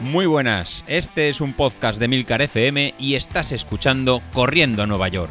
Muy buenas, este es un podcast de Milcar FM y estás escuchando Corriendo a Nueva York.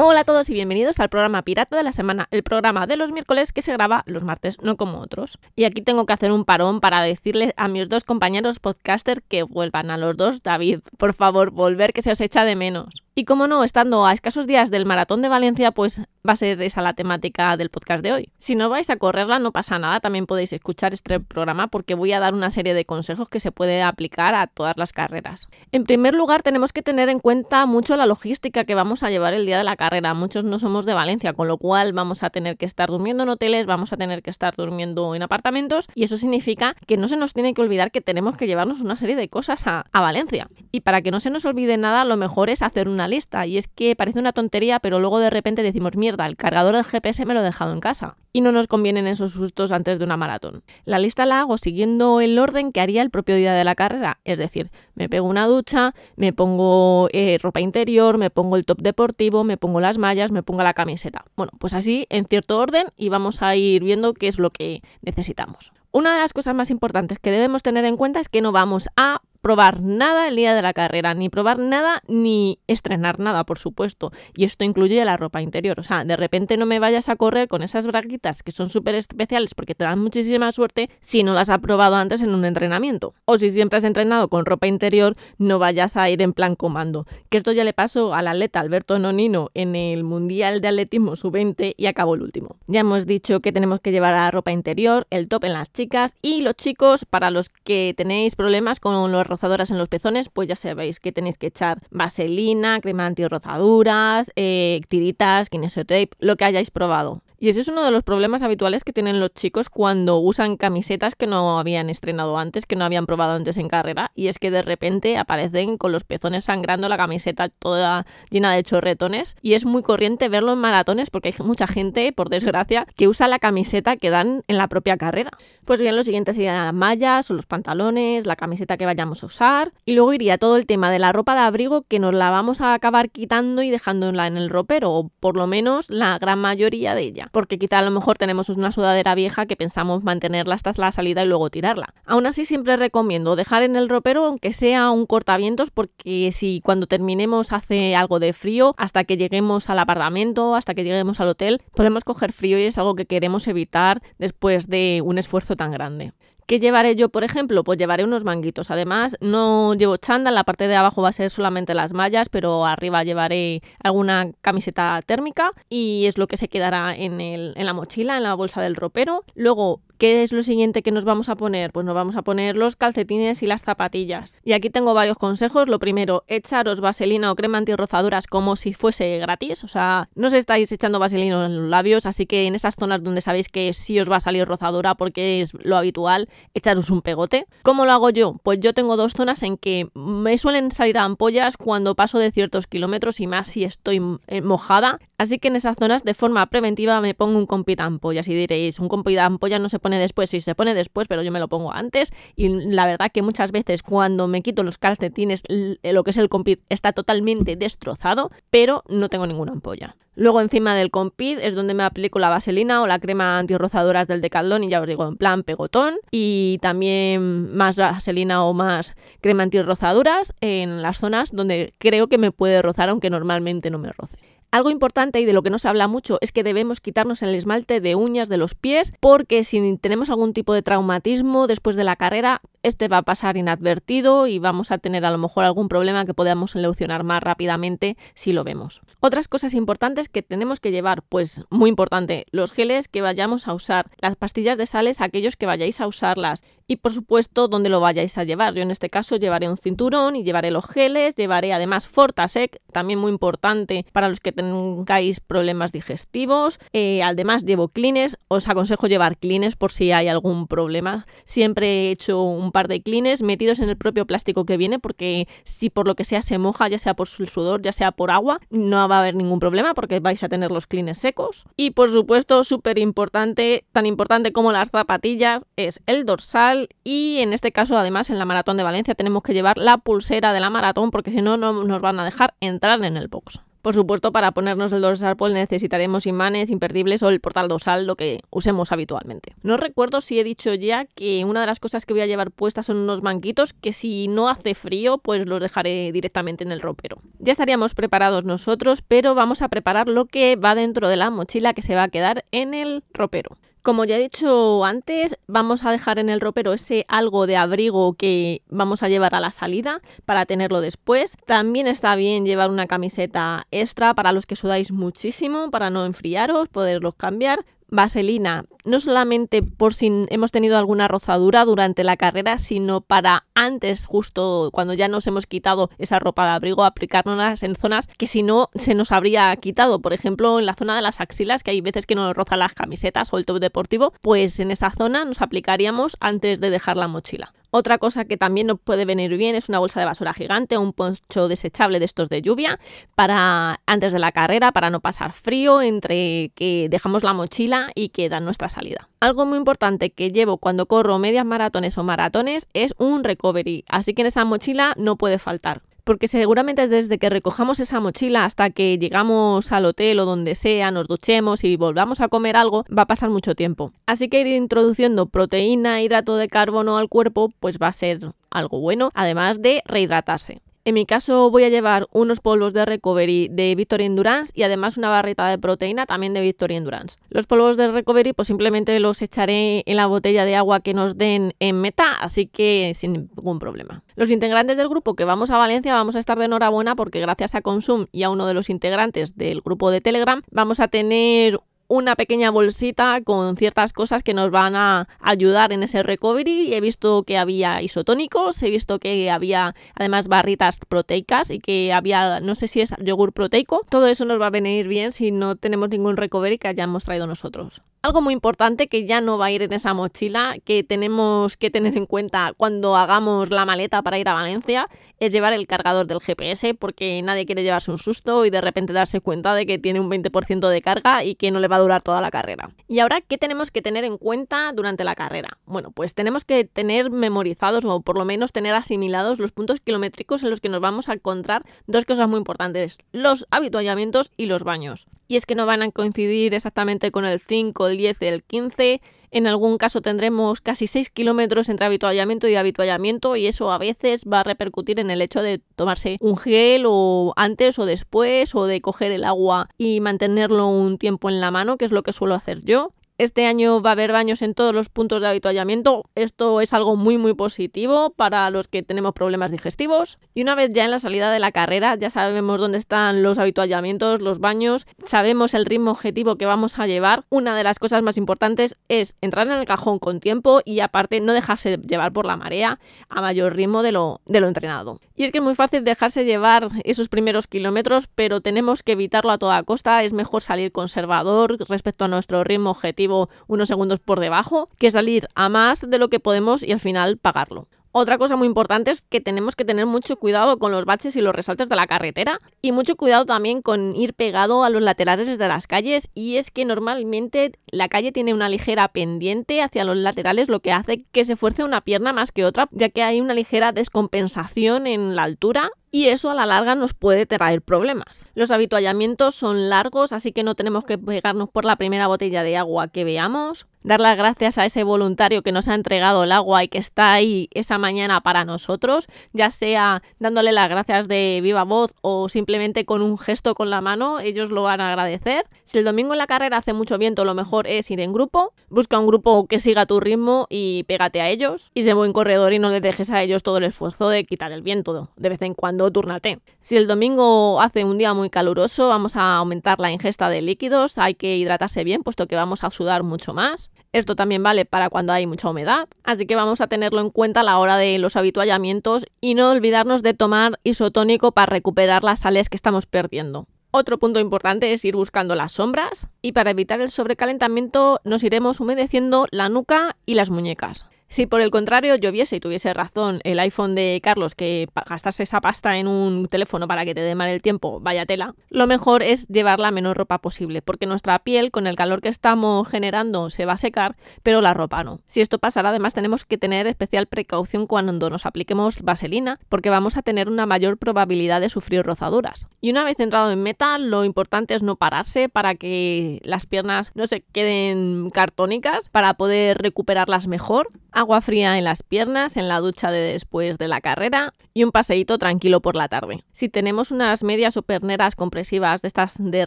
Hola a todos y bienvenidos al programa Pirata de la Semana, el programa de los miércoles que se graba los martes, no como otros. Y aquí tengo que hacer un parón para decirles a mis dos compañeros podcaster que vuelvan a los dos. David, por favor, volver que se os echa de menos. Y como no, estando a escasos días del maratón de Valencia, pues va a ser esa la temática del podcast de hoy. Si no vais a correrla, no pasa nada, también podéis escuchar este programa porque voy a dar una serie de consejos que se puede aplicar a todas las carreras. En primer lugar, tenemos que tener en cuenta mucho la logística que vamos a llevar el día de la carrera. Muchos no somos de Valencia, con lo cual vamos a tener que estar durmiendo en hoteles, vamos a tener que estar durmiendo en apartamentos y eso significa que no se nos tiene que olvidar que tenemos que llevarnos una serie de cosas a, a Valencia. Y para que no se nos olvide nada, lo mejor es hacer una lista. Y es que parece una tontería, pero luego de repente decimos, mierda, el cargador del GPS me lo he dejado en casa. Y no nos convienen esos sustos antes de una maratón. La lista la hago siguiendo el orden que haría el propio día de la carrera. Es decir, me pego una ducha, me pongo eh, ropa interior, me pongo el top deportivo, me pongo las mallas, me pongo la camiseta. Bueno, pues así en cierto orden y vamos a ir viendo qué es lo que necesitamos. Una de las cosas más importantes que debemos tener en cuenta es que no vamos a probar nada el día de la carrera, ni probar nada, ni estrenar nada, por supuesto. Y esto incluye la ropa interior. O sea, de repente no me vayas a correr con esas braguitas que son súper especiales porque te dan muchísima suerte si no las has probado antes en un entrenamiento. O si siempre has entrenado con ropa interior, no vayas a ir en plan comando. Que esto ya le pasó al atleta Alberto Nonino en el Mundial de Atletismo Sub-20 y acabó el último. Ya hemos dicho que tenemos que llevar la ropa interior, el top en las chicas y los chicos, para los que tenéis problemas con los rozadoras en los pezones, pues ya sabéis que tenéis que echar vaselina, crema antirrozaduras, eh, tiritas, kinesiotape, lo que hayáis probado. Y ese es uno de los problemas habituales que tienen los chicos cuando usan camisetas que no habían estrenado antes, que no habían probado antes en carrera, y es que de repente aparecen con los pezones sangrando, la camiseta toda llena de chorretones, y es muy corriente verlo en maratones porque hay mucha gente, por desgracia, que usa la camiseta que dan en la propia carrera. Pues bien, lo siguiente serían las mallas o los pantalones, la camiseta que vayamos a usar, y luego iría todo el tema de la ropa de abrigo que nos la vamos a acabar quitando y dejándola en el ropero, o por lo menos la gran mayoría de ella porque quizá a lo mejor tenemos una sudadera vieja que pensamos mantenerla hasta la salida y luego tirarla. Aún así siempre recomiendo dejar en el ropero aunque sea un cortavientos porque si cuando terminemos hace algo de frío, hasta que lleguemos al apartamento, hasta que lleguemos al hotel, podemos coger frío y es algo que queremos evitar después de un esfuerzo tan grande. ¿Qué llevaré yo, por ejemplo? Pues llevaré unos manguitos. Además, no llevo chándal, la parte de abajo va a ser solamente las mallas, pero arriba llevaré alguna camiseta térmica y es lo que se quedará en, el, en la mochila, en la bolsa del ropero. Luego ¿Qué es lo siguiente que nos vamos a poner? Pues nos vamos a poner los calcetines y las zapatillas. Y aquí tengo varios consejos. Lo primero, echaros vaselina o crema antirrozaduras como si fuese gratis. O sea, no os estáis echando vaselina en los labios, así que en esas zonas donde sabéis que sí os va a salir rozadura porque es lo habitual, echaros un pegote. ¿Cómo lo hago yo? Pues yo tengo dos zonas en que me suelen salir ampollas cuando paso de ciertos kilómetros y más si estoy eh, mojada. Así que en esas zonas de forma preventiva me pongo un compita ampollas y diréis, un compita ampolla no se pone después, sí se pone después, pero yo me lo pongo antes y la verdad que muchas veces cuando me quito los calcetines lo que es el compit está totalmente destrozado, pero no tengo ninguna ampolla. Luego encima del compit es donde me aplico la vaselina o la crema antirrozadoras del Decathlon y ya os digo en plan pegotón y también más vaselina o más crema antirrozaduras en las zonas donde creo que me puede rozar aunque normalmente no me roce. Algo importante y de lo que no se habla mucho es que debemos quitarnos el esmalte de uñas de los pies porque si tenemos algún tipo de traumatismo después de la carrera, este va a pasar inadvertido y vamos a tener a lo mejor algún problema que podamos solucionar más rápidamente si lo vemos. Otras cosas importantes que tenemos que llevar, pues muy importante, los geles que vayamos a usar, las pastillas de sales, aquellos que vayáis a usarlas, y por supuesto dónde lo vayáis a llevar. Yo en este caso llevaré un cinturón y llevaré los geles, llevaré además Fortasec, también muy importante para los que tengáis problemas digestivos. Eh, además llevo clines, os aconsejo llevar clines por si hay algún problema. Siempre he hecho un par de clines metidos en el propio plástico que viene porque si por lo que sea se moja, ya sea por el sudor, ya sea por agua, no va a haber ningún problema porque vais a tener los clines secos. Y por supuesto, súper importante, tan importante como las zapatillas, es el dorsal y en este caso además en la maratón de Valencia tenemos que llevar la pulsera de la maratón porque si no no nos van a dejar entrar en el box. Por supuesto, para ponernos el dorsal pues necesitaremos imanes imperdibles o el portal dorsal, lo que usemos habitualmente. No recuerdo si he dicho ya que una de las cosas que voy a llevar puestas son unos manquitos que si no hace frío, pues los dejaré directamente en el ropero. Ya estaríamos preparados nosotros, pero vamos a preparar lo que va dentro de la mochila que se va a quedar en el ropero. Como ya he dicho antes, vamos a dejar en el ropero ese algo de abrigo que vamos a llevar a la salida para tenerlo después. También está bien llevar una camiseta extra para los que sudáis muchísimo, para no enfriaros, poderlos cambiar vaselina, no solamente por si hemos tenido alguna rozadura durante la carrera, sino para antes, justo cuando ya nos hemos quitado esa ropa de abrigo, aplicárnoslas en zonas que si no se nos habría quitado. Por ejemplo, en la zona de las axilas, que hay veces que nos rozan las camisetas o el top deportivo, pues en esa zona nos aplicaríamos antes de dejar la mochila. Otra cosa que también nos puede venir bien es una bolsa de basura gigante o un poncho desechable de estos de lluvia para antes de la carrera, para no pasar frío entre que dejamos la mochila y que dan nuestra salida. Algo muy importante que llevo cuando corro medias maratones o maratones es un recovery, así que en esa mochila no puede faltar porque seguramente desde que recojamos esa mochila hasta que llegamos al hotel o donde sea, nos duchemos y volvamos a comer algo, va a pasar mucho tiempo. Así que ir introduciendo proteína, hidrato de carbono al cuerpo, pues va a ser algo bueno, además de rehidratarse. En mi caso voy a llevar unos polvos de recovery de Victory Endurance y además una barrita de proteína también de Victory Endurance. Los polvos de recovery pues simplemente los echaré en la botella de agua que nos den en meta, así que sin ningún problema. Los integrantes del grupo que vamos a Valencia vamos a estar de enhorabuena porque gracias a Consum y a uno de los integrantes del grupo de Telegram vamos a tener una pequeña bolsita con ciertas cosas que nos van a ayudar en ese recovery. He visto que había isotónicos, he visto que había además barritas proteicas y que había, no sé si es yogur proteico. Todo eso nos va a venir bien si no tenemos ningún recovery que hayamos traído nosotros. Algo muy importante que ya no va a ir en esa mochila, que tenemos que tener en cuenta cuando hagamos la maleta para ir a Valencia, es llevar el cargador del GPS, porque nadie quiere llevarse un susto y de repente darse cuenta de que tiene un 20% de carga y que no le va a durar toda la carrera. Y ahora, ¿qué tenemos que tener en cuenta durante la carrera? Bueno, pues tenemos que tener memorizados o por lo menos tener asimilados los puntos kilométricos en los que nos vamos a encontrar dos cosas muy importantes, los habituallamientos y los baños. Y es que no van a coincidir exactamente con el 5 el 10 el 15. En algún caso tendremos casi 6 kilómetros entre habituallamiento y habituallamiento y eso a veces va a repercutir en el hecho de tomarse un gel o antes o después o de coger el agua y mantenerlo un tiempo en la mano, que es lo que suelo hacer yo. Este año va a haber baños en todos los puntos de habituallamiento. Esto es algo muy muy positivo para los que tenemos problemas digestivos. Y una vez ya en la salida de la carrera ya sabemos dónde están los habituallamientos, los baños, sabemos el ritmo objetivo que vamos a llevar. Una de las cosas más importantes es entrar en el cajón con tiempo y aparte no dejarse llevar por la marea a mayor ritmo de lo, de lo entrenado. Y es que es muy fácil dejarse llevar esos primeros kilómetros, pero tenemos que evitarlo a toda costa. Es mejor salir conservador respecto a nuestro ritmo objetivo unos segundos por debajo que salir a más de lo que podemos y al final pagarlo. Otra cosa muy importante es que tenemos que tener mucho cuidado con los baches y los resaltes de la carretera y mucho cuidado también con ir pegado a los laterales de las calles y es que normalmente la calle tiene una ligera pendiente hacia los laterales lo que hace que se fuerce una pierna más que otra ya que hay una ligera descompensación en la altura y eso a la larga nos puede traer problemas. Los habituallamientos son largos, así que no tenemos que pegarnos por la primera botella de agua que veamos dar las gracias a ese voluntario que nos ha entregado el agua y que está ahí esa mañana para nosotros, ya sea dándole las gracias de viva voz o simplemente con un gesto con la mano, ellos lo van a agradecer. Si el domingo en la carrera hace mucho viento, lo mejor es ir en grupo, busca un grupo que siga tu ritmo y pégate a ellos, y sé buen corredor y no le dejes a ellos todo el esfuerzo de quitar el viento, de vez en cuando turnate. Si el domingo hace un día muy caluroso, vamos a aumentar la ingesta de líquidos, hay que hidratarse bien, puesto que vamos a sudar mucho más. Esto también vale para cuando hay mucha humedad, así que vamos a tenerlo en cuenta a la hora de los habituallamientos y no olvidarnos de tomar isotónico para recuperar las sales que estamos perdiendo. Otro punto importante es ir buscando las sombras y para evitar el sobrecalentamiento nos iremos humedeciendo la nuca y las muñecas. Si por el contrario lloviese y tuviese razón el iPhone de Carlos que gastarse esa pasta en un teléfono para que te dé mal el tiempo, vaya tela, lo mejor es llevar la menor ropa posible, porque nuestra piel con el calor que estamos generando se va a secar, pero la ropa no. Si esto pasará, además tenemos que tener especial precaución cuando nos apliquemos vaselina, porque vamos a tener una mayor probabilidad de sufrir rozaduras. Y una vez entrado en meta, lo importante es no pararse para que las piernas no se queden cartónicas, para poder recuperarlas mejor agua fría en las piernas en la ducha de después de la carrera y un paseíto tranquilo por la tarde. Si tenemos unas medias o perneras compresivas de estas de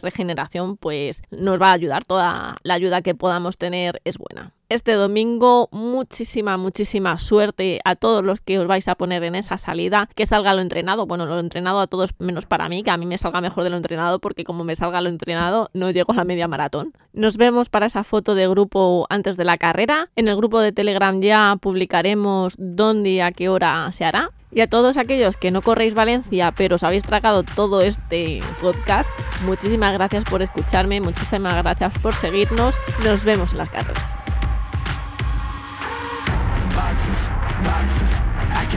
regeneración, pues nos va a ayudar. Toda la ayuda que podamos tener es buena este domingo. Muchísima, muchísima suerte a todos los que os vais a poner en esa salida. Que salga lo entrenado. Bueno, lo entrenado a todos menos para mí, que a mí me salga mejor de lo entrenado porque como me salga lo entrenado no llego a la media maratón. Nos vemos para esa foto de grupo antes de la carrera. En el grupo de Telegram ya publicaremos dónde y a qué hora se hará. Y a todos aquellos que no corréis Valencia, pero os habéis tragado todo este podcast, muchísimas gracias por escucharme, muchísimas gracias por seguirnos. Nos vemos en las carreras.